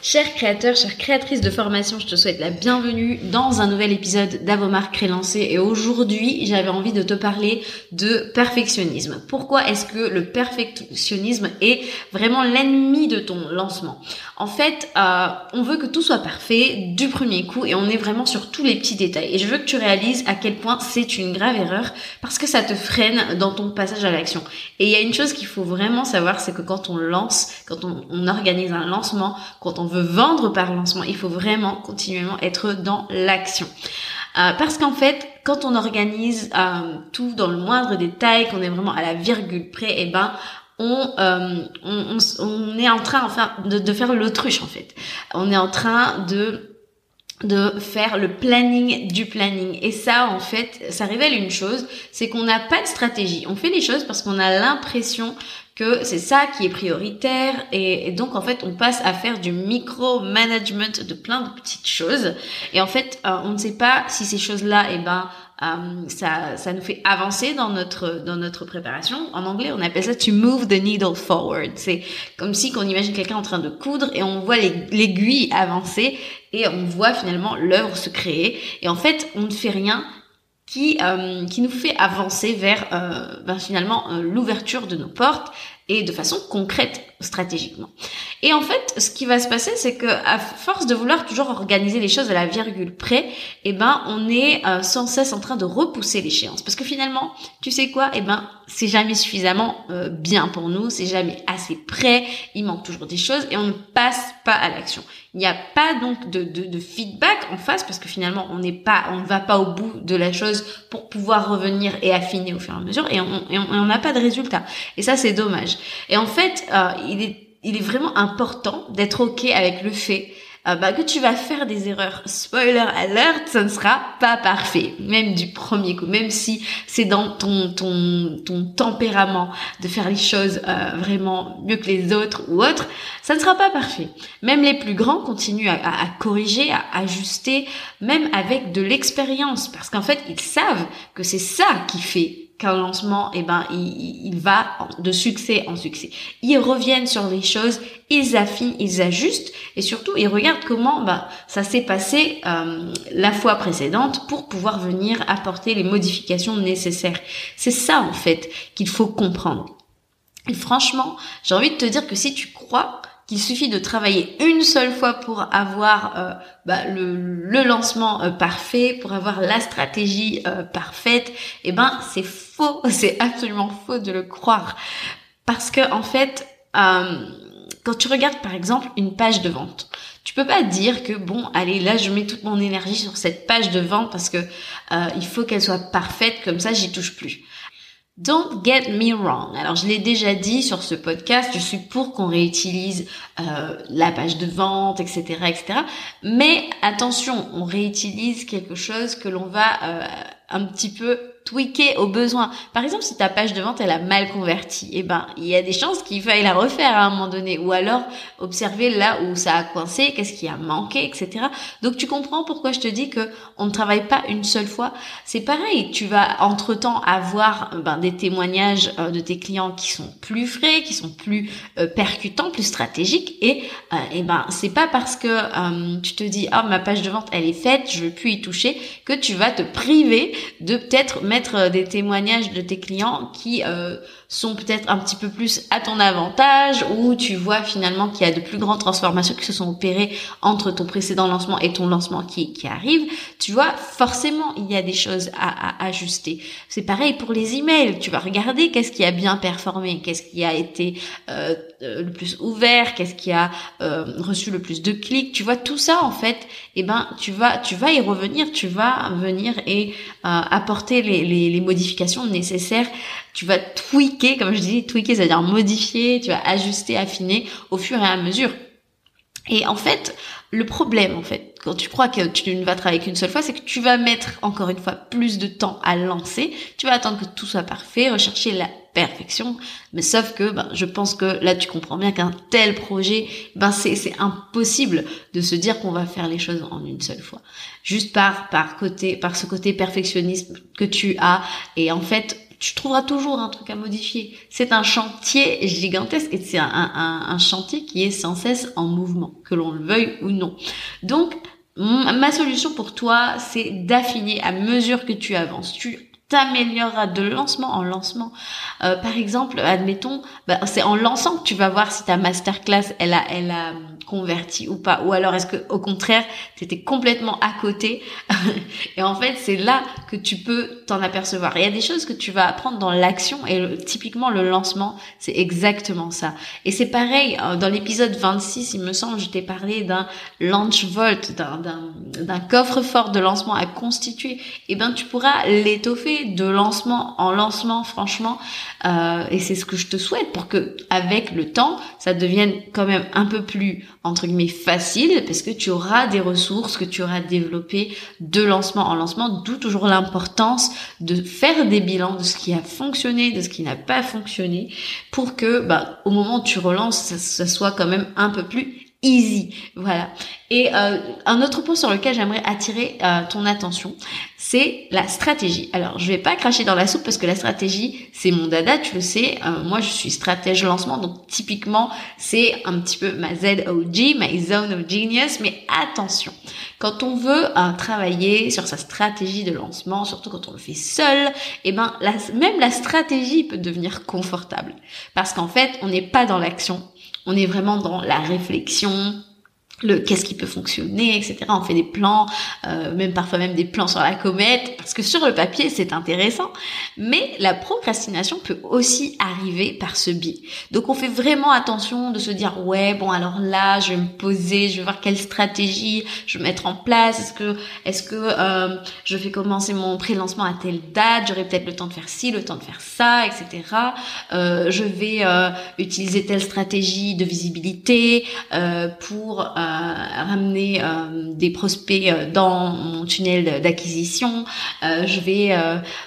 Chers créateurs, chères créatrices de formation, je te souhaite la bienvenue dans un nouvel épisode d'Avomar Crélancé et aujourd'hui j'avais envie de te parler de perfectionnisme. Pourquoi est-ce que le perfectionnisme est vraiment l'ennemi de ton lancement? En fait, euh, on veut que tout soit parfait du premier coup et on est vraiment sur tous les petits détails. Et je veux que tu réalises à quel point c'est une grave erreur parce que ça te freine dans ton passage à l'action. Et il y a une chose qu'il faut vraiment savoir, c'est que quand on lance, quand on organise un lancement, quand on veut vendre par lancement, il faut vraiment continuellement être dans l'action. Euh, parce qu'en fait, quand on organise euh, tout dans le moindre détail, qu'on est vraiment à la virgule près, et eh ben on, euh, on, on, est en train enfin de, de faire l'autruche en fait. On est en train de de faire le planning du planning. Et ça, en fait, ça révèle une chose, c'est qu'on n'a pas de stratégie. On fait les choses parce qu'on a l'impression que c'est ça qui est prioritaire et, donc en fait on passe à faire du micro-management de plein de petites choses et en fait euh, on ne sait pas si ces choses-là eh ben euh, ça, ça nous fait avancer dans notre dans notre préparation. En anglais, on appelle ça to move the needle forward. C'est comme si qu'on imagine quelqu'un en train de coudre et on voit l'aiguille avancer et on voit finalement l'œuvre se créer. Et en fait, on ne fait rien qui, euh, qui nous fait avancer vers euh, ben finalement euh, l'ouverture de nos portes et de façon concrète stratégiquement. Et en fait, ce qui va se passer, c'est que à force de vouloir toujours organiser les choses à la virgule près, eh ben, on est euh, sans cesse en train de repousser l'échéance. Parce que finalement, tu sais quoi? Eh ben, c'est jamais suffisamment euh, bien pour nous, c'est jamais assez prêt. Il manque toujours des choses et on ne passe pas à l'action. Il n'y a pas donc de, de, de, feedback en face parce que finalement, on n'est pas, on ne va pas au bout de la chose pour pouvoir revenir et affiner au fur et à mesure et on n'a pas de résultat. Et ça, c'est dommage. Et en fait, euh, il est il est vraiment important d'être ok avec le fait euh, bah, que tu vas faire des erreurs. Spoiler alert, ça ne sera pas parfait, même du premier coup, même si c'est dans ton ton ton tempérament de faire les choses euh, vraiment mieux que les autres ou autres, ça ne sera pas parfait. Même les plus grands continuent à, à corriger, à ajuster, même avec de l'expérience, parce qu'en fait ils savent que c'est ça qui fait qu'un lancement, eh ben, il, va de succès en succès. Ils reviennent sur les choses, ils affinent, ils ajustent, et surtout, ils regardent comment bah, ça s'est passé euh, la fois précédente pour pouvoir venir apporter les modifications nécessaires. C'est ça, en fait, qu'il faut comprendre. Et franchement, j'ai envie de te dire que si tu crois qu'il suffit de travailler une seule fois pour avoir euh, bah, le, le, lancement euh, parfait, pour avoir la stratégie euh, parfaite, eh ben c'est faux, c'est absolument faux de le croire, parce que en fait, quand tu regardes par exemple une page de vente, tu peux pas dire que bon, allez, là je mets toute mon énergie sur cette page de vente parce que il faut qu'elle soit parfaite, comme ça j'y touche plus. Don't get me wrong. Alors je l'ai déjà dit sur ce podcast, je suis pour qu'on réutilise euh, la page de vente, etc., etc. Mais attention, on réutilise quelque chose que l'on va euh, un petit peu tweaker au besoin. Par exemple, si ta page de vente elle a mal converti, eh ben il y a des chances qu'il faille la refaire à un moment donné, ou alors observer là où ça a coincé, qu'est-ce qui a manqué, etc. Donc tu comprends pourquoi je te dis que on ne travaille pas une seule fois. C'est pareil, tu vas entre temps avoir ben, des témoignages euh, de tes clients qui sont plus frais, qui sont plus euh, percutants, plus stratégiques, et euh, eh ben c'est pas parce que tu te dis ah ma page de vente elle est faite, je veux plus y toucher, que tu vas te priver de peut-être mettre euh, des témoignages de tes clients qui euh, sont peut-être un petit peu plus à ton avantage ou tu vois finalement qu'il y a de plus grandes transformations qui se sont opérées entre ton précédent lancement et ton lancement qui, qui arrive, tu vois, forcément, il y a des choses à, à ajuster. C'est pareil pour les emails. Tu vas regarder qu'est-ce qui a bien performé, qu'est-ce qui a été euh, euh le plus ouvert, qu'est-ce qui a euh, reçu le plus de clics. Tu vois, tout ça, en fait, eh ben, tu vas, tu vas y revenir, tu vas venir et euh, apporter les, les, les modifications nécessaires tu vas tweaker, comme je dis, tweaker, c'est-à-dire modifier, tu vas ajuster, affiner au fur et à mesure. Et en fait, le problème, en fait, quand tu crois que tu ne vas travailler qu'une seule fois, c'est que tu vas mettre encore une fois plus de temps à lancer. Tu vas attendre que tout soit parfait, rechercher la perfection. Mais sauf que, ben, je pense que là, tu comprends bien qu'un tel projet, ben, c'est, c'est impossible de se dire qu'on va faire les choses en une seule fois. Juste par, par côté, par ce côté perfectionnisme que tu as. Et en fait, tu trouveras toujours un truc à modifier. C'est un chantier gigantesque et c'est un, chantier qui est sans cesse en mouvement, que l'on le veuille ou non. Donc, ma solution pour toi, c'est d'affiner à mesure que tu avances. T'amélioreras de lancement en lancement. Euh, par exemple, admettons, bah, c'est en lançant que tu vas voir si ta masterclass elle a elle a converti ou pas, ou alors est-ce que au contraire t'étais complètement à côté et en fait c'est là que tu peux t'en apercevoir. Il y a des choses que tu vas apprendre dans l'action et typiquement le lancement c'est exactement ça. Et c'est pareil euh, dans l'épisode 26 il me semble je t'ai parlé d'un launch vault, d'un d'un coffre-fort de lancement à constituer. Et eh ben tu pourras l'étoffer de lancement en lancement, franchement. Euh, et c'est ce que je te souhaite pour que, avec le temps, ça devienne quand même un peu plus entre guillemets facile, parce que tu auras des ressources que tu auras développées de lancement en lancement. D'où toujours l'importance de faire des bilans de ce qui a fonctionné, de ce qui n'a pas fonctionné, pour que, bah, au moment où tu relances, ça, ça soit quand même un peu plus easy. Voilà. Et euh, un autre point sur lequel j'aimerais attirer euh, ton attention, c'est la stratégie. Alors, je vais pas cracher dans la soupe parce que la stratégie, c'est mon dada, tu le sais. Euh, moi, je suis stratège lancement, donc typiquement, c'est un petit peu ma ZOG, ma zone of genius. Mais attention, quand on veut travailler sur sa stratégie de lancement, surtout quand on le fait seul, eh ben, même la stratégie peut devenir confortable parce qu'en fait, on n'est pas dans l'action on est vraiment dans la réflexion, le qu'est-ce qui peut fonctionner, etc. On fait des plans, euh, même parfois même des plans sur la comète, parce que sur le papier c'est intéressant, mais la procrastination peut aussi arriver par ce biais. Donc on fait vraiment attention de se dire ouais bon alors là je vais me poser, je vais voir quelle stratégie je vais mettre en place. Est-ce que est-ce que euh, je vais commencer mon pré-lancement à telle date, j'aurai peut-être le temps de faire ci, le temps de faire ça, etc. Euh, je vais euh, utiliser telle stratégie de visibilité euh, pour ramener euh, des prospects euh, dans mon tunnel d'acquisition. Euh, je vais,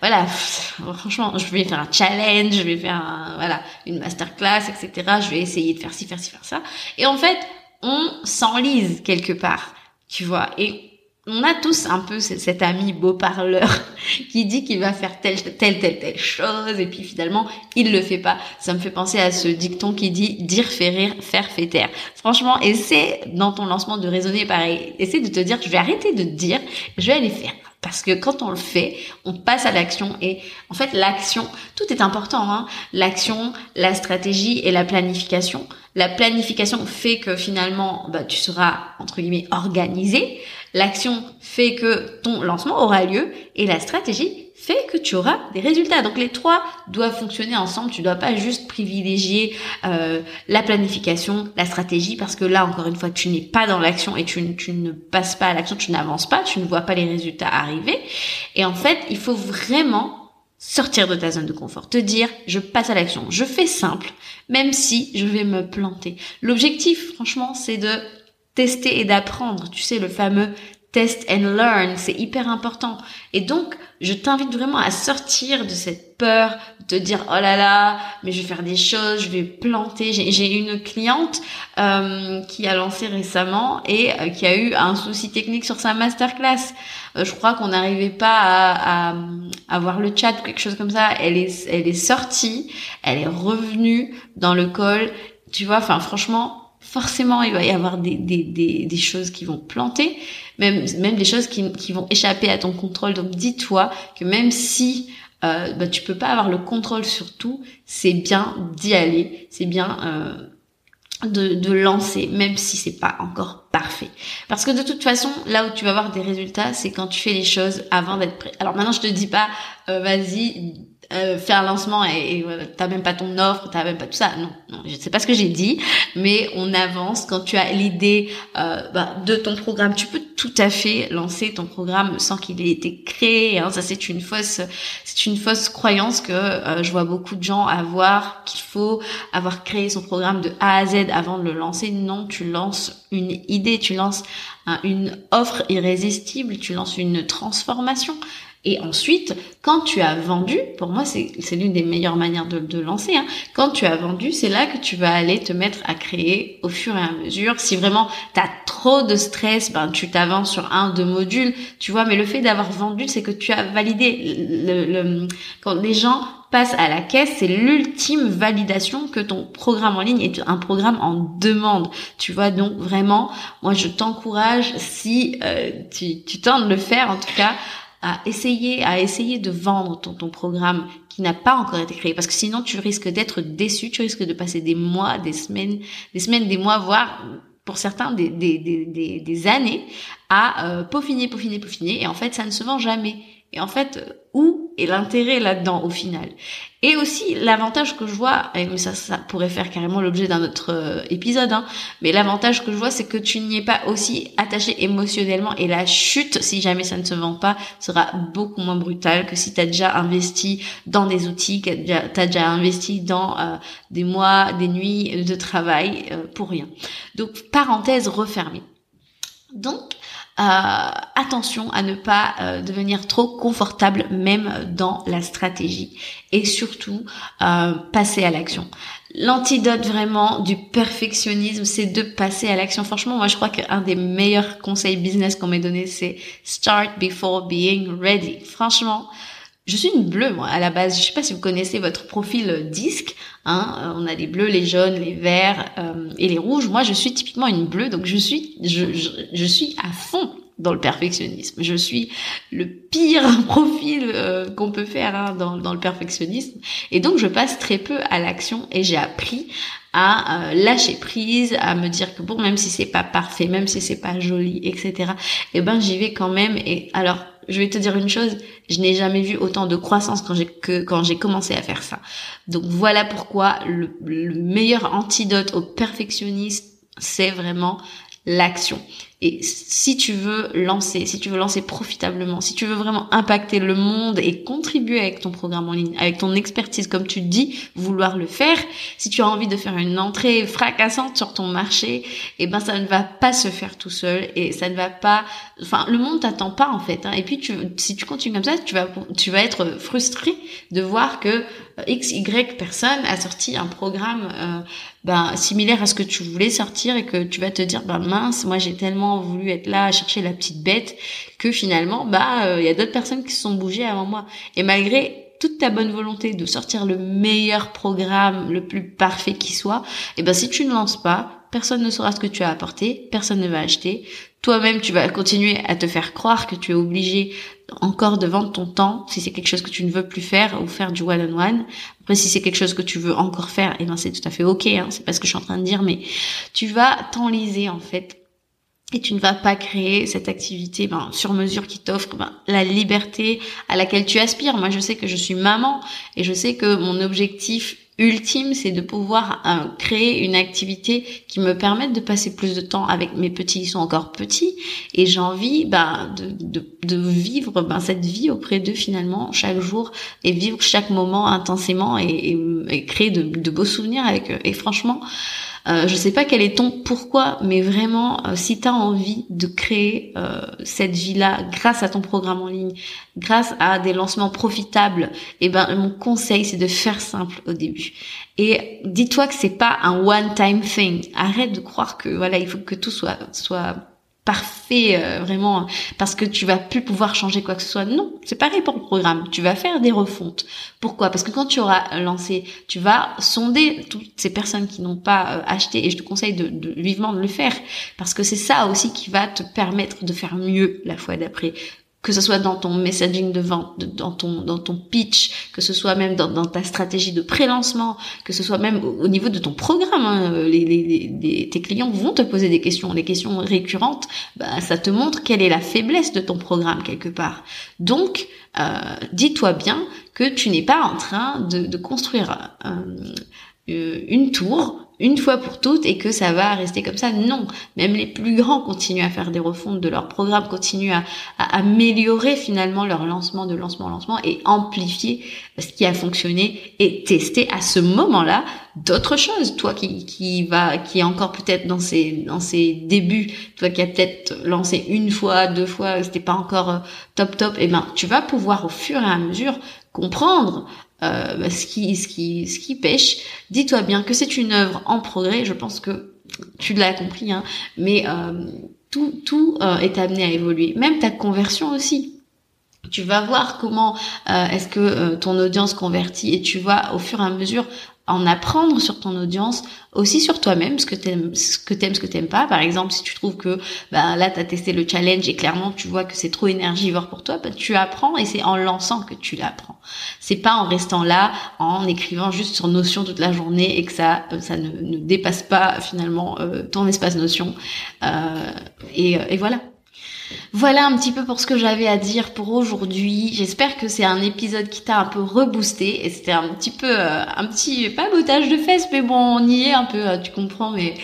voilà, franchement, je vais faire un challenge, je vais faire, voilà, une masterclass, etc. Je vais essayer de faire ci, faire ci, faire ça. Et en fait, on s'enlise quelque part, tu vois. Et on a tous un peu cet ami beau parleur qui dit qu'il va faire telle, telle, telle, telle chose et puis finalement il le fait pas. Ça me fait penser à ce dicton qui dit dire fait rire, faire fait taire. Franchement, essaie dans ton lancement de raisonner pareil. Essaie de te dire je vais arrêter de dire, je vais aller faire. Parce que quand on le fait, on passe à l'action et en fait l'action, tout est important. Hein l'action, la stratégie et la planification. La planification fait que finalement, bah, tu seras entre guillemets organisé. L'action fait que ton lancement aura lieu et la stratégie fait que tu auras des résultats. Donc les trois doivent fonctionner ensemble. Tu dois pas juste privilégier euh, la planification, la stratégie, parce que là encore une fois, tu n'es pas dans l'action et tu ne passes pas à l'action, tu n'avances pas, tu ne vois pas les résultats arriver. Et en fait, il faut vraiment sortir de ta zone de confort, te dire je passe à l'action, je fais simple, même si je vais me planter. L'objectif, franchement, c'est de tester et d'apprendre. Tu sais, le fameux test and learn, c'est hyper important. Et donc, je t'invite vraiment à sortir de cette peur, de te dire oh là là, mais je vais faire des choses, je vais planter. J'ai une cliente euh, qui a lancé récemment et euh, qui a eu un souci technique sur sa masterclass. Euh, je crois qu'on n'arrivait pas à, à, avoir le chat ou quelque chose comme ça. Elle est, elle est sortie, elle est revenue dans le call. Tu vois, enfin franchement, forcément il va y avoir des, des, des, choses qui vont planter, même, même des choses qui, qui vont échapper à ton contrôle. Donc dis-toi que même si euh, bah, tu peux pas avoir le contrôle sur tout. C'est bien d'y aller, c'est bien euh, de, de lancer, même si c'est pas encore parfait. Parce que de toute façon, là où tu vas avoir des résultats, c'est quand tu fais les choses avant d'être prêt. Alors maintenant, je te dis pas, euh, vas-y, euh, faire un lancement et, et t'as même pas ton offre, t'as même pas tout ça. Non, non, je sais pas ce que j'ai dit, mais on avance. Quand tu as l'idée euh, bah, de ton programme, tu peux tout à fait lancer ton programme sans qu'il ait été créé. Hein. Ça, c'est une fausse, c'est une fausse croyance que euh, je vois beaucoup de gens avoir qu'il faut avoir créé son programme de A à Z avant de le lancer. Non, tu lances une idée, tu lances une offre irrésistible, tu lances une transformation. Et ensuite, quand tu as vendu, pour moi c'est l'une des meilleures manières de, de lancer, hein, quand tu as vendu, c'est là que tu vas aller te mettre à créer au fur et à mesure. Si vraiment tu as trop de stress, ben tu t'avances sur un, deux modules, tu vois, mais le fait d'avoir vendu, c'est que tu as validé. Le, le, quand les gens passent à la caisse, c'est l'ultime validation que ton programme en ligne est un programme en demande. Tu vois, donc vraiment, moi je t'encourage, si euh, tu, tu tentes de le faire en tout cas, à essayer, à essayer de vendre ton, ton programme qui n'a pas encore été créé. Parce que sinon, tu risques d'être déçu, tu risques de passer des mois, des semaines, des semaines, des mois, voire pour certains des, des, des, des, années à euh, peaufiner, peaufiner, peaufiner. Et en fait, ça ne se vend jamais. Et en fait, où est l'intérêt là-dedans au final? Et aussi l'avantage que je vois, et ça, ça pourrait faire carrément l'objet d'un autre euh, épisode, hein, mais l'avantage que je vois, c'est que tu n'y es pas aussi attaché émotionnellement et la chute, si jamais ça ne se vend pas, sera beaucoup moins brutale que si tu as déjà investi dans des outils, que tu as déjà investi dans euh, des mois, des nuits de travail euh, pour rien. Donc parenthèse refermée. Donc, attention à ne pas euh, devenir trop confortable même dans la stratégie et surtout euh, passer à l'action. L'antidote vraiment du perfectionnisme, c'est de passer à l'action. Franchement, moi je crois qu'un des meilleurs conseils business qu'on m'ait donné, c'est start before being ready. Franchement, je suis une bleue, moi, à la base. Je sais pas si vous connaissez votre profil disque. Hein. On a les bleus, les jaunes, les verts euh, et les rouges. Moi, je suis typiquement une bleue, donc je suis, je, suis à fond dans le perfectionnisme. Je suis le pire profil euh, qu'on peut faire hein, dans, le perfectionnisme. Et donc, je passe très peu à l'action et j'ai appris à euh, lâcher prise, à me dire que bon, même si c'est pas parfait, même si c'est pas joli, etc. Eh ben, j'y vais quand même. Et alors, je vais te dire une chose, je n'ai jamais vu autant de croissance quand j'ai quand j'ai commencé à faire ça. Donc voilà pourquoi le meilleur antidote au perfectionnisme, c'est vraiment l'action. Et si tu veux lancer, si tu veux lancer profitablement, si tu veux vraiment impacter le monde et contribuer avec ton programme en ligne, avec ton expertise, comme tu dis, vouloir le faire, si tu as envie de faire une entrée fracassante sur ton marché, eh ben ça ne va pas se faire tout seul et ça ne va pas, enfin le monde t'attend pas en fait. Hein. Et puis tu, si tu continues comme ça, tu vas, tu vas être frustré de voir que X, Y personne a sorti un programme euh, ben, similaire à ce que tu voulais sortir et que tu vas te dire, ben mince, moi j'ai tellement voulu être là chercher la petite bête que finalement, bah il euh, y a d'autres personnes qui se sont bougées avant moi. Et malgré toute ta bonne volonté de sortir le meilleur programme, le plus parfait qui soit, et ben si tu ne lances pas, personne ne saura ce que tu as apporté, personne ne va acheter. Toi-même, tu vas continuer à te faire croire que tu es obligé encore de vendre ton temps si c'est quelque chose que tu ne veux plus faire ou faire du one-on-one. Après, si c'est quelque chose que tu veux encore faire, et eh ben c'est tout à fait ok. Hein, c'est pas ce que je suis en train de dire, mais tu vas t'enliser en fait et tu ne vas pas créer cette activité ben, sur mesure qui t'offre ben, la liberté à laquelle tu aspires. Moi, je sais que je suis maman et je sais que mon objectif ultime, c'est de pouvoir euh, créer une activité qui me permette de passer plus de temps avec mes petits, ils sont encore petits, et j'ai envie ben, de, de, de, vivre ben, cette vie auprès d'eux finalement chaque jour et vivre chaque moment intensément et, et, créer de, de, beaux souvenirs avec eux. Et franchement, euh, je sais pas quel est ton pourquoi, mais vraiment, euh, si tu as envie de créer euh, cette vie-là grâce à ton programme en ligne, grâce à des lancements profitables, eh ben mon conseil c'est de faire simple au début. Et dis-toi que c'est pas un one-time thing. Arrête de croire que voilà, il faut que tout soit soit parfait euh, vraiment parce que tu vas plus pouvoir changer quoi que ce soit. Non, c'est pareil pour le programme. Tu vas faire des refontes. Pourquoi? Parce que quand tu auras lancé, tu vas sonder toutes ces personnes qui n'ont pas euh, acheté et je te conseille de, de, vivement de le faire parce que c'est ça aussi qui va te permettre de faire mieux la fois d'après que ce soit dans ton messaging de vente, dans ton dans ton pitch, que ce soit même dans, ta stratégie de pré-lancement, que ce soit même au, niveau de ton programme. Hein, les, tes clients vont te poser des questions, les questions récurrentes. Bah, ça te montre quelle est la faiblesse de ton programme quelque part. Donc, euh, dis-toi bien que tu n'es pas en train de, construire euh, euh une tour une fois pour toutes et que ça va rester comme ça. Non, même les plus grands continuent à faire des refontes de leur programme, continuent à, améliorer finalement leur lancement de lancement en lancement et amplifier ce qui a fonctionné et tester à ce moment-là d'autres choses. Toi qui, qui va, qui est encore peut-être dans ses, dans ses débuts, toi qui as peut-être lancé une fois, deux fois, c'était pas encore euh, top top, et eh ben, tu vas pouvoir au fur et à mesure comprendre bah, ce qui ce qui ce qui pêche. Dis-toi bien que c'est une œuvre en progrès. Je pense que tu l'as compris, hein, mais euh, tout tout euh, est amené à évoluer. Même ta conversion aussi. Tu vas voir comment est-ce que ton audience convertit et tu vas au fur et à mesure en apprendre sur ton audience, aussi sur toi-même, ce que t'aimes, ce que t'aimes, ce que t'aimes pas. Par exemple, si tu trouves que bah, là t'as testé le challenge et clairement tu vois que c'est trop énergivore pour toi, bah, tu apprends et c'est en lançant que tu l'apprends. C'est pas en restant là, en écrivant juste sur Notion toute la journée et que ça, euh, ça ne, dépasse pas finalement euh, ton espace Notion. Euh, et, et voilà. Voilà un petit peu pour ce que j'avais à dire pour aujourd'hui. J'espère que c'est un épisode qui t'a un peu reboosté et c'était un petit peu euh, un petit pas bottage de fesses mais bon on y est un peu euh, tu comprends mais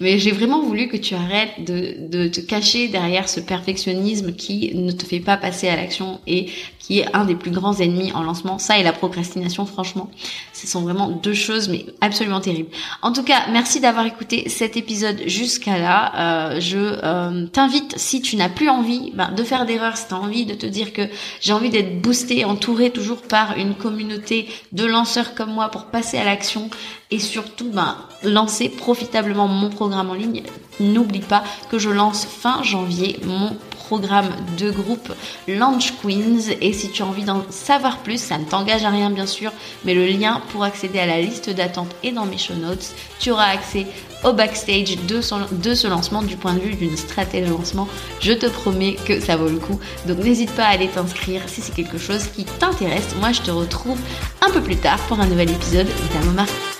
mais j'ai vraiment voulu que tu arrêtes de, de te cacher derrière ce perfectionnisme qui ne te fait pas passer à l'action et qui est un des plus grands ennemis en lancement. Ça et la procrastination, franchement, ce sont vraiment deux choses, mais absolument terribles. En tout cas, merci d'avoir écouté cet épisode jusqu'à là. Euh, je euh, t'invite, si tu n'as plus envie ben, de faire d'erreurs, si tu as envie de te dire que j'ai envie d'être boosté, entouré toujours par une communauté de lanceurs comme moi pour passer à l'action, et surtout ben, lancer profitablement mon programme en ligne. N'oublie pas que je lance fin janvier mon programme de groupe Launch Queens et si tu as envie d'en savoir plus, ça ne t'engage à rien bien sûr, mais le lien pour accéder à la liste d'attente est dans mes show notes. Tu auras accès au backstage de, ce lancement du point de vue d'une stratégie de lancement. Je te promets que ça vaut le coup. Donc n'hésite pas à aller t'inscrire si c'est quelque chose qui t'intéresse. Moi je te retrouve un peu plus tard pour un nouvel épisode d'Amomarque.